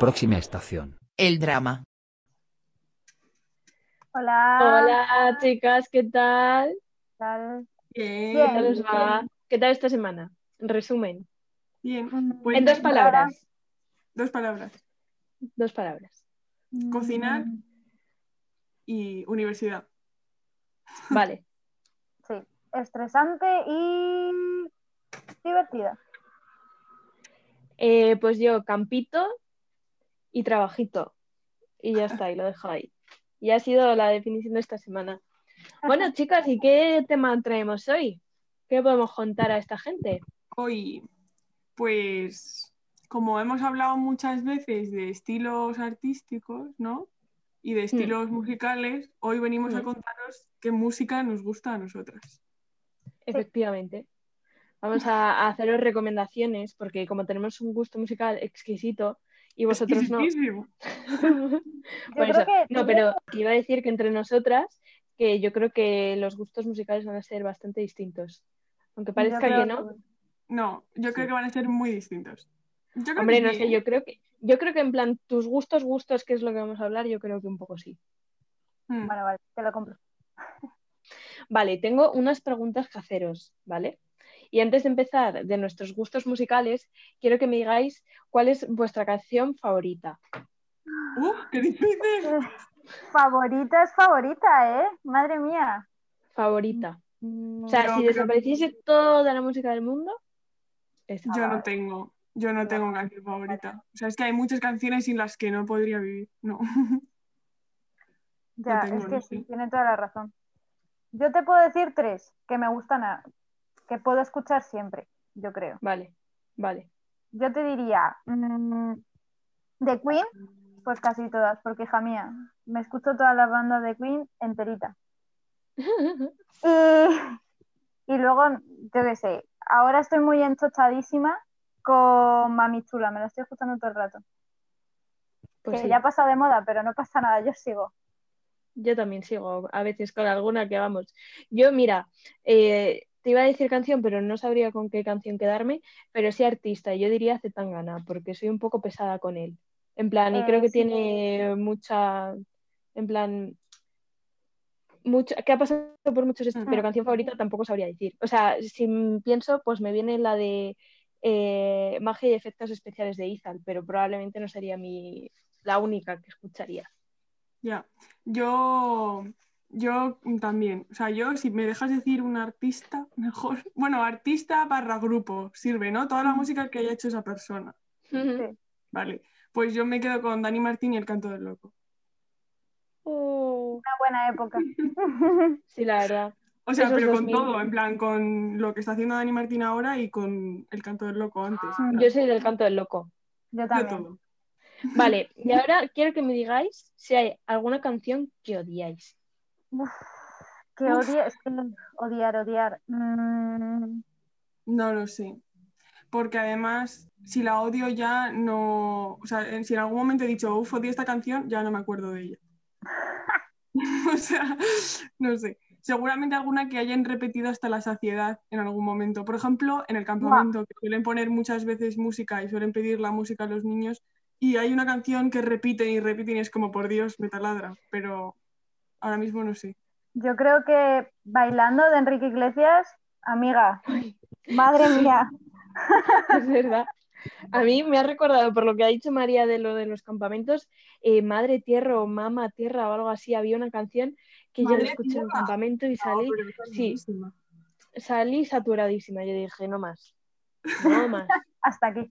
Próxima estación. El drama. Hola. Hola, chicas, ¿qué tal? ¿Qué tal? Bien. ¿Qué tal os va? ¿Qué tal esta semana? En resumen, Bien. Mm, Pues en dos palabras. Dos palabras. Dos palabras. Cocinar. Y universidad. Vale. Sí, estresante y divertida. Eh, pues yo, campito y trabajito. Y ya está, y lo dejo ahí. Y ha sido la definición de esta semana. Bueno, chicas, ¿y qué tema traemos hoy? ¿Qué podemos contar a esta gente? Hoy, pues, como hemos hablado muchas veces de estilos artísticos, ¿no? Y de estilos musicales, hoy venimos a Mm. contaros qué música nos gusta a nosotras. Efectivamente. Vamos a, a haceros recomendaciones porque como tenemos un gusto musical exquisito y vosotros no. Eso. que- No, pero iba a decir que entre nosotras, que yo creo que los gustos musicales van a ser bastante distintos. Aunque parezca creo que no. No, yo creo Sí. que van a ser muy distintos. Yo creo Hombre, que no sé, ¿eh? yo creo que, yo creo que en plan, tus gustos, gustos, que es lo que vamos a hablar, yo creo que un poco sí. Mm. Vale, vale, te lo compro. Vale, tengo unas preguntas que haceros, ¿vale? Y antes de empezar de nuestros gustos musicales, quiero que me digáis cuál es vuestra canción favorita. ¡Uh, qué difícil! Favorita es favorita, ¿eh? Madre mía. Favorita. Mm, O sea, si creo- desapareciese toda la música del mundo, esa. Yo no tengo, yo no tengo canción favorita. O sea, es que hay muchas canciones sin las que no podría vivir. No. ya, tengo, es que no sí, tiene toda la razón. Yo te puedo decir tres que me gustan, a- que puedo escuchar siempre, yo creo. Vale, vale. Yo te diría, mm, de Queen, pues casi todas, porque hija mía, me escucho todas las bandas de Queen enterita. Y, y luego, yo qué sé, ahora estoy muy enchochadísima con Mami Chula, me la estoy escuchando todo el rato. Pues que sí, ya ha pasado de moda, pero no pasa nada, yo sigo. yo también sigo a veces con alguna que vamos. Yo, mira, eh, te iba a decir canción, pero no sabría con qué canción quedarme, pero sí artista, yo diría Zetangana, porque soy un poco pesada con él. En plan, y Eh, creo que sí. tiene mucha, en plan, mucha, que ha pasado por muchos estilos, pero canción favorita tampoco sabría decir. O sea, si pienso, pues me viene la de eh, Magia y Efectos Especiales de Izal, pero probablemente no sería mi, la única que escucharía. Ya. Yo, yo también. O sea, yo, si me dejas decir un artista, mejor. Bueno, artista barra grupo, sirve, ¿no? Toda la música que haya hecho esa persona. Vale. Pues yo me quedo con Dani Martín y el canto del loco. Oh. Una buena época. Sí, la verdad. O sea, Esos pero con todo, en plan, con lo que está haciendo Dani Martín ahora y con el canto del loco antes. Yo soy del canto del loco. Yo de también. todo. Vale, y ahora quiero que me digáis si hay alguna canción que odiáis. Que es odiar, odiar. Mm, No lo sé. Porque además, si la odio ya no. O sea, en- si en algún momento he dicho, uff, odio esta canción, ya no me acuerdo de ella. o sea, no sé. Seguramente alguna que hayan repetido hasta la saciedad en algún momento. Por ejemplo, en el campamento, que suelen poner muchas veces música y suelen pedir la música a los niños. Y hay una canción que repiten y repiten y es como, por Dios, me taladra. Pero ahora mismo no sé. yo creo que bailando de Enrique Iglesias, amiga, madre mía. Es verdad. A mí me ha recordado, por lo que ha dicho María de lo de los campamentos, eh, Madre Tierra o Mama Tierra o algo así. Había una canción que yo la escuché en un Tierra. campamento y salí, sí. salí saturadísima. Yo dije, no más, no más. Hasta aquí.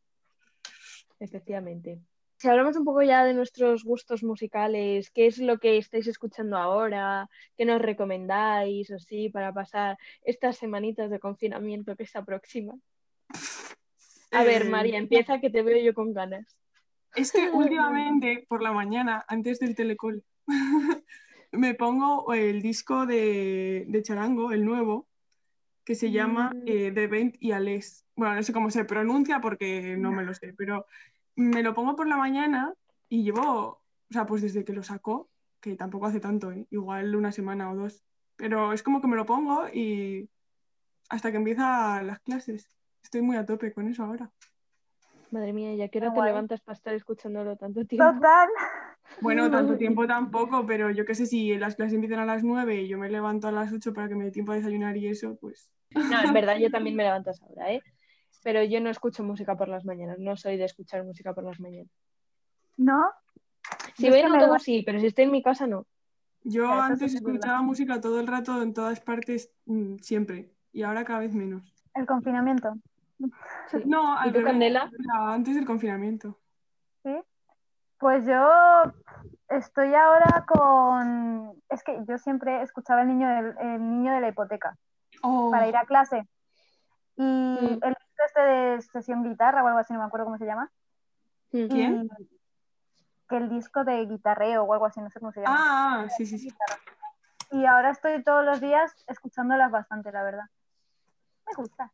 Efectivamente. Si hablamos un poco ya de nuestros gustos musicales, ¿qué es lo que estáis escuchando ahora? ¿Qué nos recomendáis o sí para pasar estas semanitas de confinamiento que se aproximan? A ver, Eh, María, empieza que te veo yo con ganas. Es que últimamente, por la mañana, antes del telecol, me pongo el disco de, de Charango, el nuevo, que se llama Mm. eh, The Vent y Ales. Bueno, no sé cómo se pronuncia porque no me lo sé, pero me lo pongo por la mañana y llevo, o sea, pues desde que lo sacó, que tampoco hace tanto, ¿eh? igual una semana o dos, pero es como que me lo pongo y hasta que empiezan las clases. Estoy muy a tope con eso ahora. Madre mía, ¿ya qué hora te levantas para estar escuchándolo tanto tiempo? Total. Bueno, tanto tiempo tampoco, pero yo qué sé, si las clases empiezan a las 9 y yo me levanto a las 8 para que me dé tiempo a desayunar y eso, pues... No, en verdad yo también me levanto a esa hora, ¿eh? Pero yo no escucho música por las mañanas, no soy de escuchar música por las mañanas. ¿No? Si Yo voy en autobús sí, pero si estoy en mi casa no. Yo antes escuchaba música todo el rato en todas partes, mm, siempre, y ahora cada vez menos. El confinamiento. Sí. No, ¿Y al tú, revés, Candela? era antes del confinamiento. ¿Sí? Pues yo estoy ahora con... Es que yo siempre escuchaba el niño del, el niño de la hipoteca Oh, para ir a clase. Y Mm. el disco este de sesión guitarra o algo así, no me acuerdo cómo se llama. ¿Quién? Y que el disco de guitarreo o algo así, no sé cómo se llama. Ah, ah, sí, sí, sí. Y ahora estoy todos los días escuchándolas bastante, la verdad. Me gusta.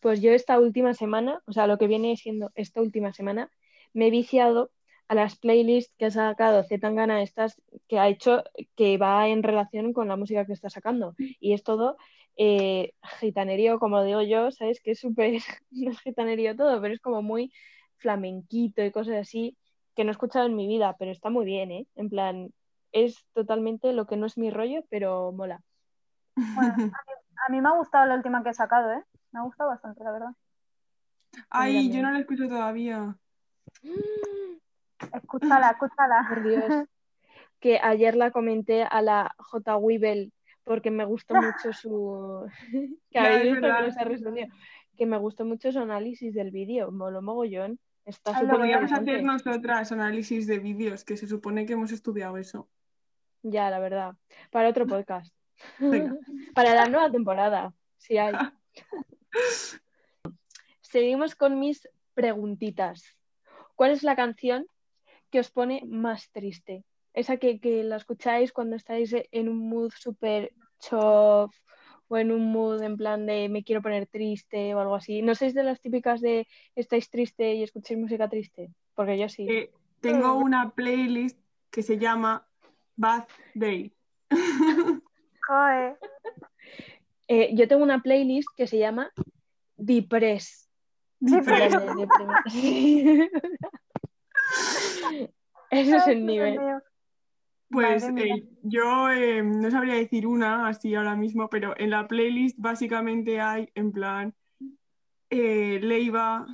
Pues yo esta última semana, o sea, lo que viene siendo esta última semana, me he viciado a las playlists que ha sacado Zetangana estas que ha hecho que va en relación con la música que está sacando. Y es todo eh, gitanerío, como digo yo, ¿sabes? Que es súper, no es gitanerío todo, pero es como muy flamenquito y cosas así que no he escuchado en mi vida, pero está muy bien, ¿eh? En plan, es totalmente lo que no es mi rollo, pero mola. Bueno, a mí, a mí me ha gustado la última que he sacado, ¿eh? Me ha gustado bastante, la verdad. Ay, yo no la escucho todavía. Escúchala, escúchala. Por Dios. Que ayer la comenté a la J. Weibel porque me gustó mucho su. que habéis visto que verdad. no se ha respondido. Que me gustó mucho su análisis del vídeo. Molo mogollón. Está Ay, lo Podríamos hacer nosotras análisis de vídeos, que se supone que hemos estudiado eso. Ya, la verdad. Para otro podcast. Venga. Para la nueva temporada, si hay. Seguimos con mis preguntitas. ¿Cuál es la canción que os pone más triste? Esa que, que la escucháis cuando estáis en un mood súper chof o en un mood en plan de me quiero poner triste o algo así. ¿No sois de las típicas de estáis triste y escucháis música triste? Porque yo sí. Eh, tengo una playlist que se llama Bad Day. Joder. Eh, yo tengo una playlist que se llama Depress. En plan de deprimir. Sí. Ese es el Dios nivel. Pues eh, yo eh, no sabría decir una así ahora mismo, pero en la playlist básicamente hay en plan eh, Leiva,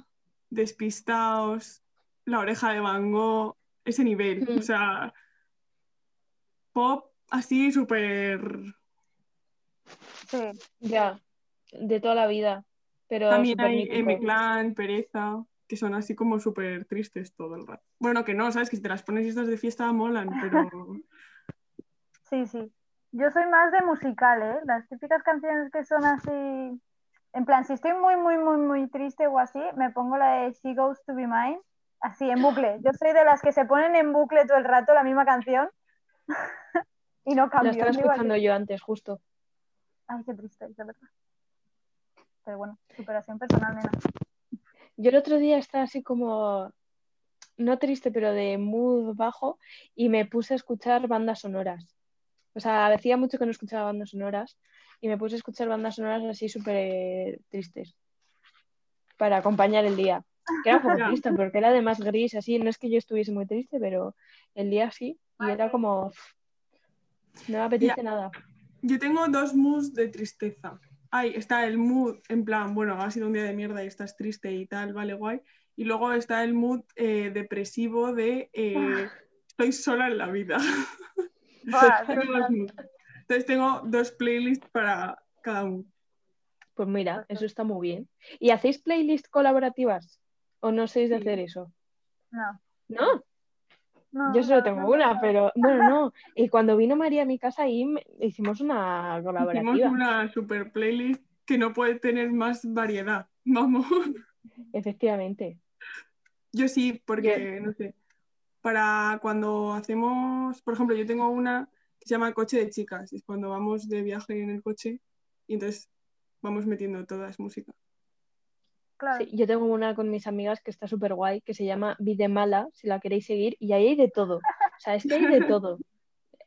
Despistaos, La Oreja de Van Gogh, ese nivel. Mm. O sea, pop así súper... Sí. Ya, de toda la vida. Pero También hay. M-Clan, Pereza, que son así como súper tristes todo el rato. Bueno, que no, ¿sabes? Que si te las pones y estás de fiesta molan, pero... Sí, sí. Yo soy más de musical, ¿eh? Las típicas canciones que son así. En plan, si estoy muy, muy, muy, muy triste o así, me pongo la de She Goes to Be Mine, así en bucle. Yo soy de las que se ponen en bucle todo el rato la misma canción y no La cambio. estaba digo así. escuchando yo antes, justo. Ay, qué triste, de verdad. Pero bueno, superación personal, nena. Yo el otro día estaba así como, no triste, pero de mood bajo, y me puse a escuchar bandas sonoras. O sea, hacía mucho que no escuchaba bandas sonoras, y me puse a escuchar bandas sonoras así súper tristes, para acompañar el día. Que era un poco Ya. triste, porque era de más gris, así, no es que yo estuviese muy triste, pero el día sí, y era como, no me apetece nada. Yo tengo dos moods de tristeza. Ay, está el mood en plan, bueno, ha sido un día de mierda y estás triste y tal, vale, guay. Y luego está el mood eh, depresivo de eh, estoy sola en la vida. Buah. Entonces tengo dos playlists para cada uno. Pues mira, eso está muy bien. ¿Y hacéis playlists colaborativas? ¿O no sois de Sí. hacer eso? No, ¿No? No, Yo solo no, tengo no, una, pero bueno, no. Y cuando vino María a mi casa ahí me- hicimos una Hicimos colaborativa. una super playlist que no puede tener más variedad. Vamos. Efectivamente. Yo sí, porque, no sé, para cuando hacemos, por ejemplo, yo tengo una que se llama Coche de Chicas, es cuando vamos de viaje en el coche y entonces vamos metiendo todas música. Claro. Sí, yo tengo una con mis amigas que está súper guay, que se llama Vide Mala, si la queréis seguir, y ahí hay de todo. O sea, es que hay de todo.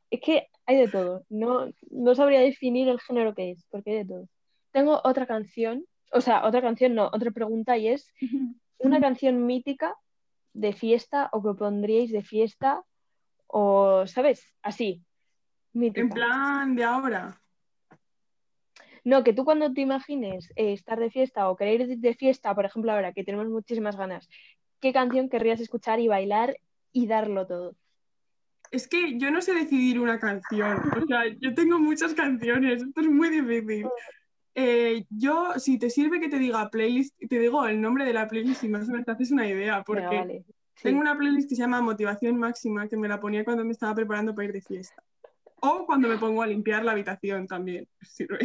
Es que hay de todo. No, no sabría definir el género que es, porque hay de todo. Tengo otra canción, o sea, otra canción no, otra pregunta y es una canción mítica de fiesta o que pondríais de fiesta o, ¿sabes? Así. mítica. En plan de ahora. No, que tú cuando te imagines eh, estar de fiesta o querer ir de fiesta, por ejemplo, ahora que tenemos muchísimas ganas, ¿qué canción querrías escuchar y bailar y darlo todo? Es que yo no sé decidir una canción. O sea, yo tengo muchas canciones. Esto es muy difícil. Eh, yo, si te sirve que te diga playlist, te digo el nombre de la playlist y más o menos te haces una idea, porque vale. Sí. tengo una playlist que se llama Motivación Máxima, que me la ponía cuando me estaba preparando para ir de fiesta. O cuando me pongo a limpiar la habitación también. sirve.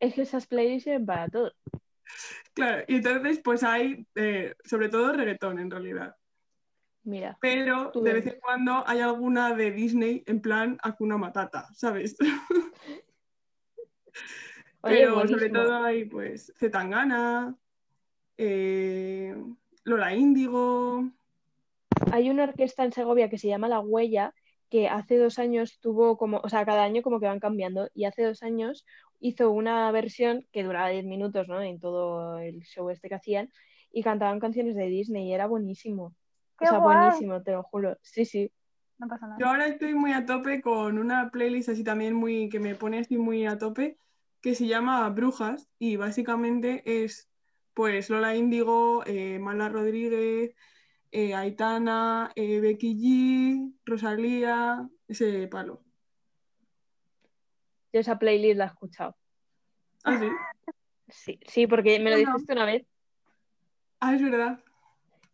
Es que esas playlists sirven para todo. Claro, y entonces pues hay eh, sobre todo reggaetón en realidad. Mira, Pero de vez en cuando hay alguna de Disney en plan Hakuna Matata, ¿sabes? oye, Pero sobre todo hay pues Zetangana, eh, Lola Índigo. Hay una orquesta en Segovia que se llama La Huella, que hace dos años tuvo como, o sea, cada año como que van cambiando, y hace dos años hizo una versión que duraba 10 minutos, ¿no? En todo el show este que hacían, y cantaban canciones de Disney y era buenísimo. ¡Qué o sea, guay! buenísimo, te lo juro. Sí, sí. No pasa nada. Yo ahora estoy muy a tope con una playlist así también muy que me pone así muy a tope que se llama Brujas y básicamente es pues Lola Índigo, eh, Mala Rodríguez, eh, Aitana, eh, Becky G, Rosalía, ese palo. Yo esa playlist la he escuchado. Ah, sí. Sí, sí, porque me lo no. dijiste una vez. Ah, es verdad.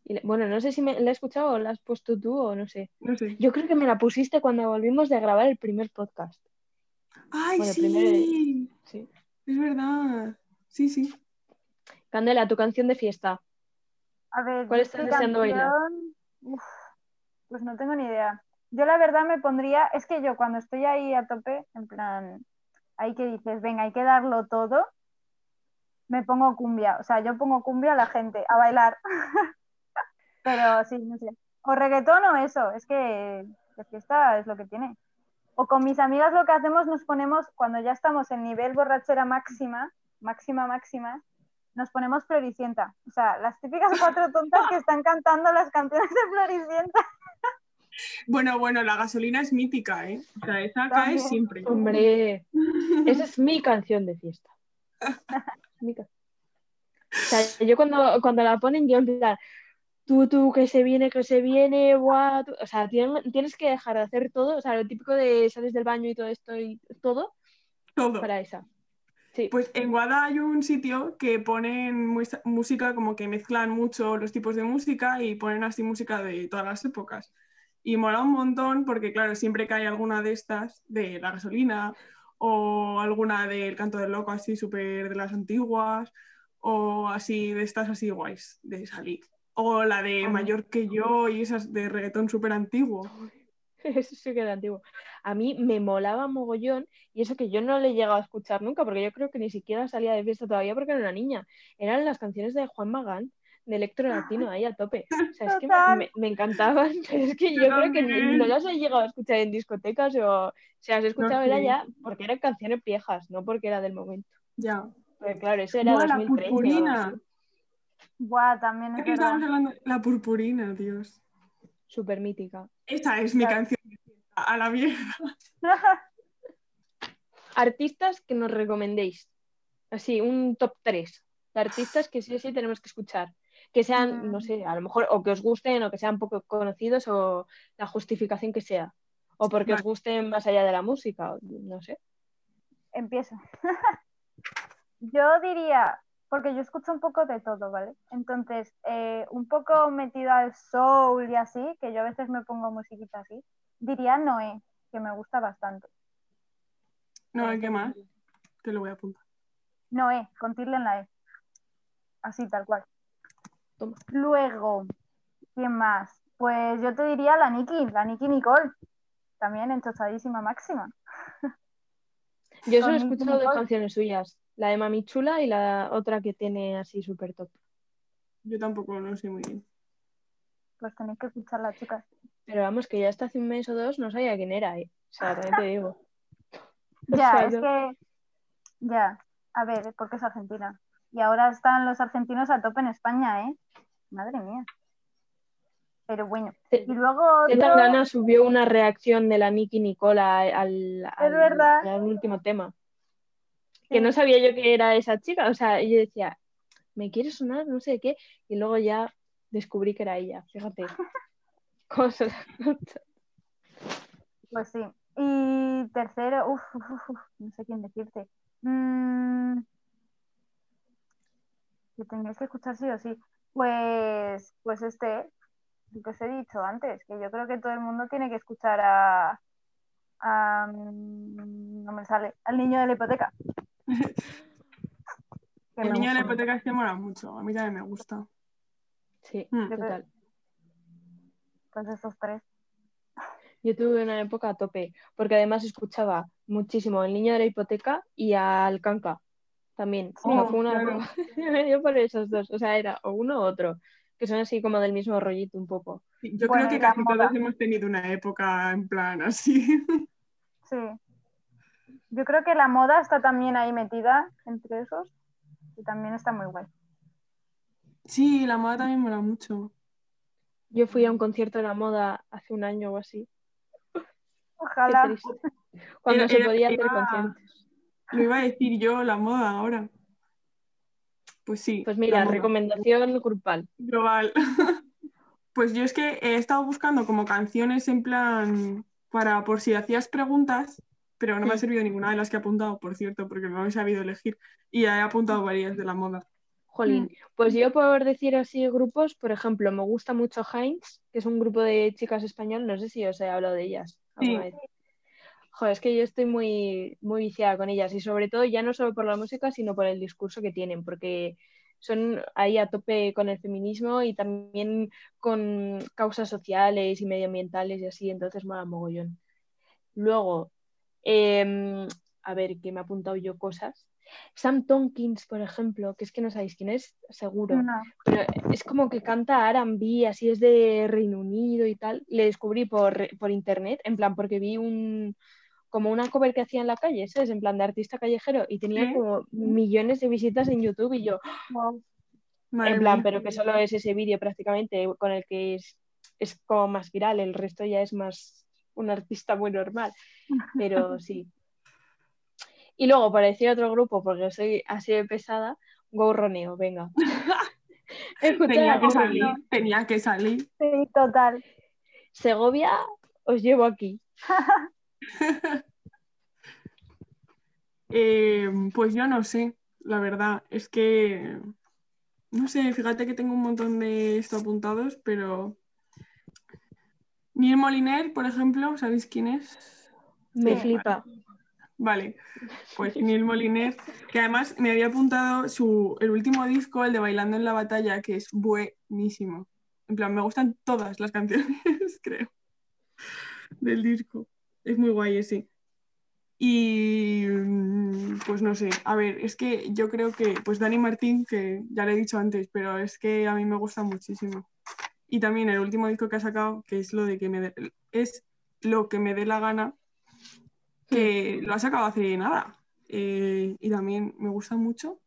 Y bueno, no sé si me la he escuchado o la has puesto tú o no sé. No sé. Yo creo que me la pusiste cuando volvimos de grabar el primer podcast. ¡Ay, Bueno, sí! Sí. Es verdad. Sí, sí. Candela, tu canción de fiesta. A ver, ¿Cuál estás deseando bailar? Uf, pues no tengo ni idea. Yo la verdad me pondría, es que yo cuando estoy ahí a tope, en plan, ahí que dices, venga, hay que darlo todo, me pongo cumbia. O sea, yo pongo cumbia a la gente a bailar. Pero sí, no sé. O reggaetón o eso, es que de fiesta es lo que tiene. O con mis amigas lo que hacemos, nos ponemos, cuando ya estamos en nivel borrachera máxima, máxima, máxima, nos ponemos Floricienta. O sea, las típicas cuatro tontas que están cantando las canciones de Floricienta. Bueno, bueno, la gasolina es mítica, ¿eh? O sea, esa También. cae siempre. Hombre, esa es mi canción de fiesta. Mi ca- O sea, yo cuando, cuando la ponen, yo en plan, tú, tú, que se viene, que se viene, guau, tú- O sea, tien- tienes que dejar de hacer todo, o sea, lo típico de sales del baño y todo esto y todo Todo. para esa. Sí, Pues en Guada hay un sitio que ponen música, como que mezclan mucho los tipos de música y ponen así música de todas las épocas. Y mola un montón porque, claro, siempre que hay alguna de estas, de la gasolina, o alguna del canto del loco, así súper de las antiguas, o así de estas así guays de salir. O la de. Mayor que yo y esas de reggaetón súper antiguo. eso sí que era antiguo. A mí me molaba mogollón y eso que yo no le he llegado a escuchar nunca, porque yo creo que ni siquiera salía de fiesta todavía porque era una niña. Eran las canciones de Juan Magán, de Electro Latino, ahí a tope. O sea, es que me, me- encantaban, pero es que Yo creo que no las he llegado a escuchar en discotecas o si las he escuchado era sé. ya porque eran canciones viejas, no porque era del momento. Ya. Porque claro, eso era Buah, la 2013 o algo purpurina. Buah, también es Es que verdad. hablando de la purpurina, Dios. Súper mítica. Esa es mi Claro. canción de fiesta, a la mierda. Artistas que nos recomendéis. Así, un top 3 de artistas que sí o sí tenemos que escuchar. Que sean, no sé, a lo mejor o que os gusten o que sean poco conocidos o la justificación que sea. O porque os gusten más allá de la música, o no sé. Empiezo. yo diría, porque yo escucho un poco de todo, ¿vale? Entonces, eh, un poco metido al soul y así, que yo a veces me pongo musiquita así, diría Noé, que me gusta bastante. No, ¿qué más? Te lo voy a apuntar. Noé, con tilde en la E. Así, tal cual. Toma. Luego, ¿quién más? Pues yo te diría la Nikki, la Nikki Nicole. También enchochadísima máxima. Yo solo he escuchado dos canciones suyas. La de Mami Chula y la otra que tiene así súper top. Yo tampoco no sé muy bien. Pues tenéis que escucharla, chicas. Pero vamos, que ya hasta hace un mes o dos no sabía quién era, ¿eh? O sea, también te digo. O Ya, sea, es yo- que. Ya. A ver, porque es Argentina. Y ahora están los argentinos a tope en España, ¿eh? Madre mía. Pero bueno. Sí. Y luego. ¿Qué otro- tal Gana subió una reacción de la Nicky Nicola al, al- verdad. al último tema? Que no sabía yo que era esa chica, o sea, yo decía, me quiere sonar, no sé qué, y luego ya descubrí que era ella, fíjate. Cosas. Pues sí. Y tercero, uff, no sé quién decirte. Mm, que tengáis que escuchar sí o sí. Pues, pues este, lo que os he dicho antes, que yo creo que todo el mundo tiene que escuchar a, a, mm, no me sale, al niño de la hipoteca. El niño de la hipoteca es que mola mucho. A mí también me gusta. Sí, Mm. total. Pues esos tres. Yo tuve una época a tope, porque además escuchaba muchísimo El niño de la hipoteca y al Canca también. O sea, Oh, fue una claro. época- yo por esos dos, o sea, era o uno u otro, que son así como del mismo rollito un poco. Sí, Yo Bueno, creo que casi todos hemos tenido una época en plan así. Sí. Yo creo que la moda está también ahí metida entre esos y también está muy guay. Sí, la moda también mola mucho. Yo fui a un concierto de la moda hace un año o así. Ojalá. Cuando Era- se era- podía hacer conciertos. Lo iba a decir yo, la moda ahora. Pues sí. Pues mira, recomendación grupal. global. Pues yo es que he estado buscando como canciones en plan para por si hacías preguntas, pero no me ha servido ninguna de las que he apuntado, por cierto, porque no he sabido elegir. Y ya he apuntado varias de la moda. Jolín. Mm. Pues yo por decir así grupos, por ejemplo, me gusta mucho Heinz, que es un grupo de chicas español, no sé si os he hablado de ellas alguna Sí. vez. Joder, es que yo estoy muy, muy viciada con ellas y sobre todo ya no solo por la música, sino por el discurso que tienen, porque son ahí a tope con el feminismo y también con causas sociales y medioambientales y así, entonces mola mogollón. Luego, em, a ver, que me he apuntado yo cosas. Sam Tompkins, por ejemplo, que es que no sabéis quién es, seguro No. pero es como que canta R&B, así es de Reino Unido y tal. Le descubrí por, por internet, en plan, porque vi un como una cover que hacía en la calle, ¿sabes? En plan de artista callejero y tenía como millones de visitas en YouTube y yo, Wow. Madre en plan, mía. pero que solo es ese vídeo prácticamente con el que es, es como más viral, el resto ya es más un artista muy normal, pero sí. Y luego, para decir otro grupo, porque soy así de pesada, Go Roneo, venga. Tenía que salir, tenía que salir. Sí, total. Segovia, os llevo aquí. Eh, pues yo no sé, la verdad. Es que, no sé, fíjate que tengo un montón de esto apuntados, pero... Neil Moliner, por ejemplo, ¿sabéis quién es? Me Sí. flipa. Vale, pues Neil Moliner, que además me había apuntado su, el último disco, el de Bailando en la Batalla, que es buenísimo. En plan, me gustan todas las canciones, creo, del disco. Es muy guay ese. Y mm, pues no sé, a ver, es que yo creo que, pues Dani Martín, que ya le he dicho antes, pero es que a mí me gusta muchísimo. Y también el último disco que ha sacado, que es lo de que me dé- es lo que me dé la gana, que lo ha sacado hace nada. Eh, y también me gusta mucho.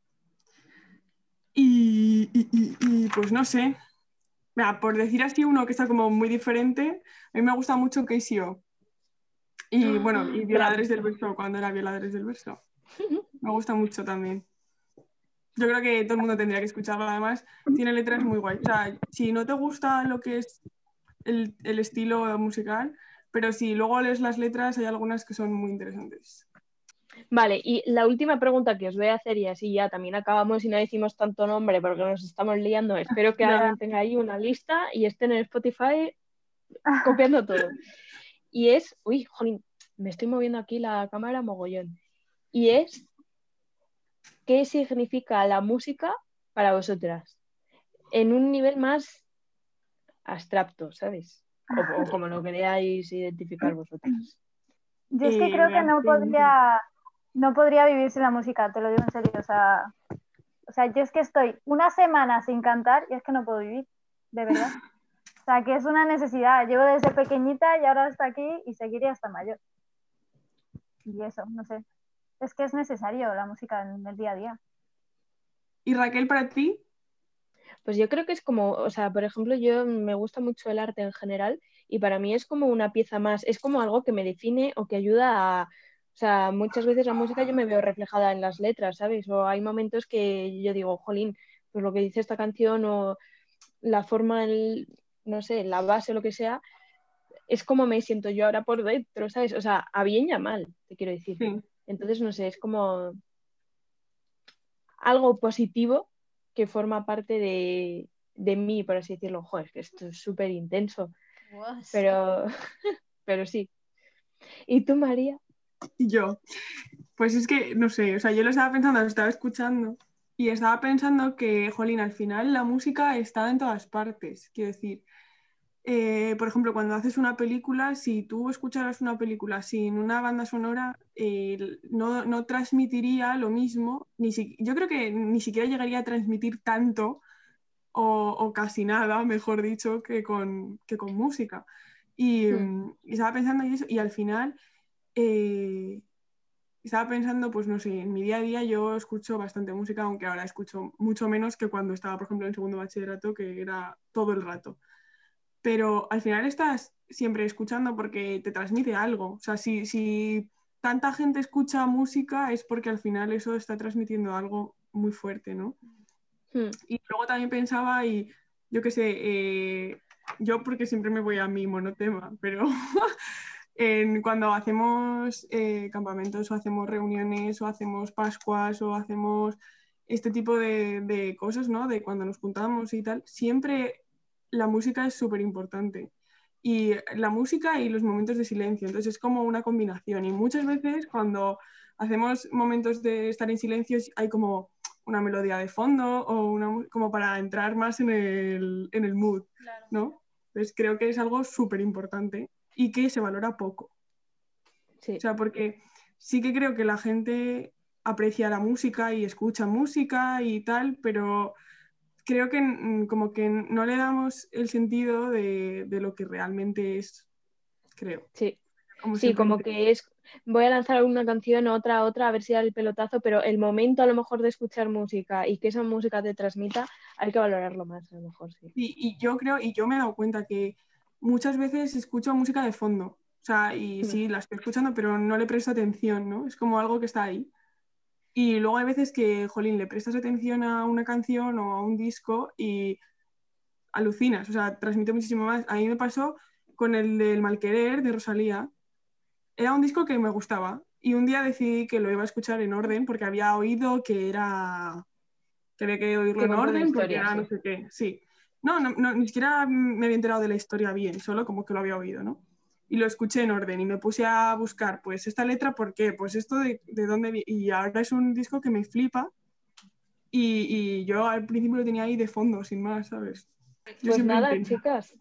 Y, y- y- y, pues no sé. Mira, por decir así uno que está como muy diferente, a mí me gusta mucho KCO. Y bueno, y Violadores del Verso, cuando era Violadores del Verso. Me gusta mucho también. Yo creo que todo el mundo tendría que escucharlo. Además, tiene letras muy guay. O sea, si no te gusta lo que es el, el estilo musical, pero si luego lees las letras, hay algunas que son muy interesantes. Vale, y la última pregunta que os voy a hacer, y así ya también acabamos y no decimos tanto nombre porque nos estamos liando. Espero que alguien tenga ahí una lista y estén en Spotify copiando todo. Y es, uy, jolín, me estoy moviendo aquí la cámara mogollón. Y es, ¿qué significa la música para vosotras? En un nivel más abstracto, ¿sabes? O, o como lo queráis identificar vosotras. Yo es que Eh, creo que no podría, no podría vivir sin la música, te lo digo en serio. O sea, o sea, yo es que estoy una semana sin cantar y es que no puedo vivir, de verdad. O sea, que es una necesidad. Llevo desde pequeñita y ahora hasta aquí y seguiré hasta mayor. Y eso, no sé. Es que es necesario la música en el día a día. ¿Y Raquel, para ti? Pues yo creo que es como, o sea, por ejemplo, yo me gusta mucho el arte en general y para mí es como una pieza más, es como algo que me define o que ayuda a, o sea, muchas veces la música yo me veo reflejada en las letras, ¿sabes? O hay momentos que yo digo, jolín, pues lo que dice esta canción o la forma, no sé, la base o lo que sea, es como me siento yo ahora por dentro, ¿sabes? O sea, a bien y a mal, te quiero decir. Entonces, no sé, es como algo positivo que forma parte de, de mí, por así decirlo. Joder, que esto es súper intenso. Pero, pero sí. ¿Y tú, María? Yo. Pues es que, no sé, o sea, yo lo estaba pensando, lo estaba escuchando y estaba pensando que, jolín, al final la música está en todas partes. Quiero decir, eh, por ejemplo, cuando haces una película, si tú escucharas una película sin una banda sonora, no, no, transmitiría lo mismo, ni si, yo creo que ni siquiera llegaría a transmitir tanto o, casi nada, mejor dicho, que con, que con música. Y, hmm. estaba pensando en eso y al final eh, estaba pensando, pues no sé, en mi día a día yo escucho bastante música, aunque ahora escucho mucho menos que cuando estaba, por ejemplo, en segundo bachillerato, que era todo el rato. Pero al final estás siempre escuchando porque te transmite algo. O sea, si, si tanta gente escucha música es porque al final eso está transmitiendo algo muy fuerte, ¿no? Hmm. Y luego también pensaba, y yo qué sé, eh, yo porque siempre me voy a mi monotema, pero en, cuando hacemos eh, campamentos o hacemos reuniones o hacemos pascuas o hacemos este tipo de, de, cosas, ¿no? De cuando nos juntamos y tal, siempre la música es súper importante. Y la música y los momentos de silencio, entonces es como una combinación. Y muchas veces cuando hacemos momentos de estar en silencio hay como una melodía de fondo o una, como para entrar más en el, en el mood, ¿no? Entonces creo que es algo súper importante y que se valora poco. O sea, porque sí que creo que la gente aprecia la música y escucha música y tal, pero creo que como que no le damos el sentido de, de lo que realmente es, creo. Sí, sí, como que es, voy a lanzar una canción, otra, otra, a ver si da el pelotazo, pero el momento a lo mejor de escuchar música y que esa música te transmita, hay que valorarlo más, a lo mejor, sí. Y, yo creo, y yo me he dado cuenta que muchas veces escucho música de fondo, o sea, y mm. sí, la estoy escuchando, pero no le presto atención, ¿no? Es como algo que está ahí. Y luego hay veces que, jolín, le prestas atención a una canción o a un disco y alucinas, o sea, transmite muchísimo más. A mí me pasó con el del Malquerer de Rosalía, era un disco que me gustaba y un día decidí que lo iba a escuchar en orden porque había oído que era que había que oírlo en orden porque era no sé qué, sí. No, no, ni siquiera me había enterado de la historia bien, solo como que lo había oído, ¿no? Y lo escuché en orden y me puse a buscar, pues esta letra, ¿por qué? Pues esto de, de dónde... Y ahora es un disco que me flipa y, y, yo al principio lo tenía ahí de fondo, sin más, ¿sabes? pues nada, chicas,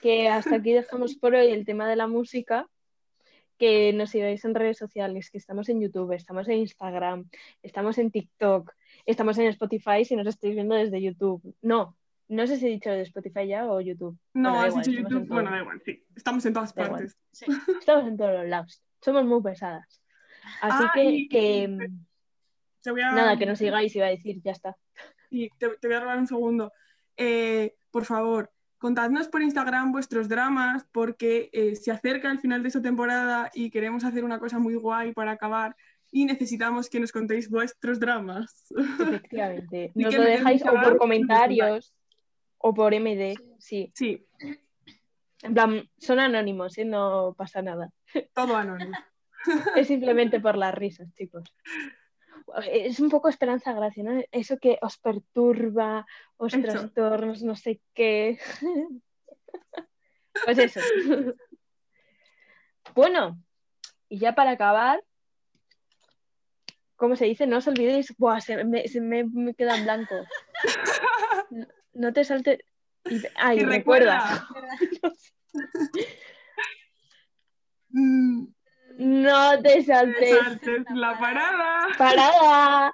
que hasta aquí dejamos por hoy el tema de la música que nos sigáis en redes sociales, que estamos en YouTube, estamos en Instagram, estamos en TikTok, estamos en Spotify si nos estáis viendo desde YouTube. No, no sé si he dicho de Spotify ya o YouTube. No, has dicho YouTube, bueno, da igual, sí. Estamos en todas partes. Estamos en todos los lados. Somos muy pesadas. Así que, que... nada, que nos sigáis, iba a decir, ya está. Sí, te, voy a robar un segundo. Eh, por favor, contadnos por Instagram vuestros dramas porque eh, se acerca el final de esta temporada y queremos hacer una cosa muy guay para acabar y necesitamos que nos contéis vuestros dramas. Efectivamente. Nos lo dejáis o por comentarios o por MD, sí. Sí. En plan, son anónimos, ¿eh? no pasa nada. Todo anónimo. es simplemente por las risas, chicos es un poco esperanza gracia, ¿no? Eso que os perturba, os trastornos, no sé qué. pues eso. bueno, y ya para acabar, ¿cómo se dice? No os olvidéis, Buah, se, me, me, queda en blanco. No, te saltes. Ay, recuerda. No te saltes. la parada. Parada.